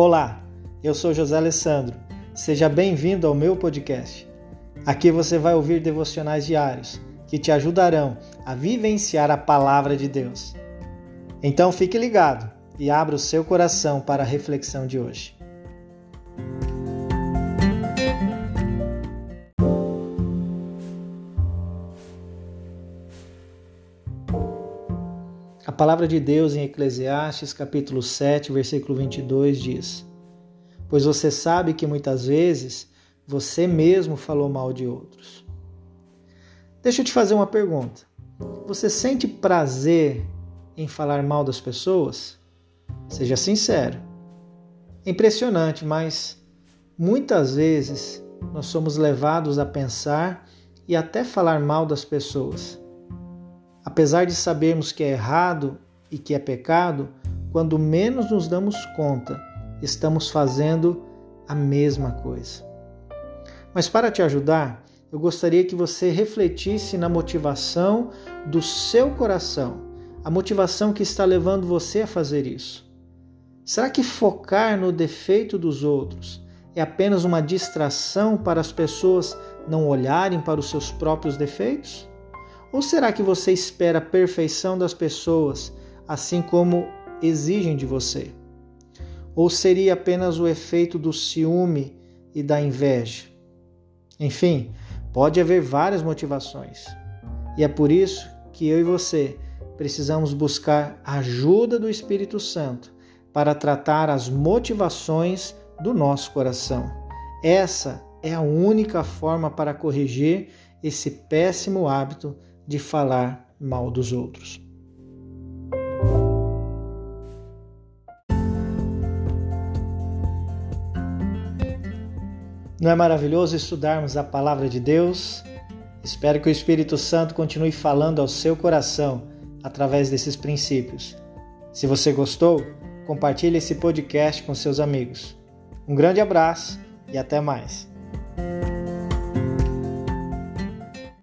Olá, eu sou José Alessandro. Seja bem-vindo ao meu podcast. Aqui você vai ouvir devocionais diários que te ajudarão a vivenciar a palavra de Deus. Então fique ligado e abra o seu coração para a reflexão de hoje. Palavra de Deus em Eclesiastes, capítulo 7, versículo 22 diz: Pois você sabe que muitas vezes você mesmo falou mal de outros. Deixa eu te fazer uma pergunta. Você sente prazer em falar mal das pessoas? Seja sincero. É impressionante, mas muitas vezes nós somos levados a pensar e até falar mal das pessoas Apesar de sabermos que é errado e que é pecado, quando menos nos damos conta, estamos fazendo a mesma coisa. Mas para te ajudar, eu gostaria que você refletisse na motivação do seu coração, a motivação que está levando você a fazer isso. Será que focar no defeito dos outros é apenas uma distração para as pessoas não olharem para os seus próprios defeitos? Ou será que você espera a perfeição das pessoas, assim como exigem de você? Ou seria apenas o efeito do ciúme e da inveja? Enfim, pode haver várias motivações. E é por isso que eu e você precisamos buscar a ajuda do Espírito Santo para tratar as motivações do nosso coração. Essa é a única forma para corrigir esse péssimo hábito de falar mal dos outros. Não é maravilhoso estudarmos a palavra de Deus? Espero que o Espírito Santo continue falando ao seu coração através desses princípios. Se você gostou, compartilhe esse podcast com seus amigos. Um grande abraço e até mais.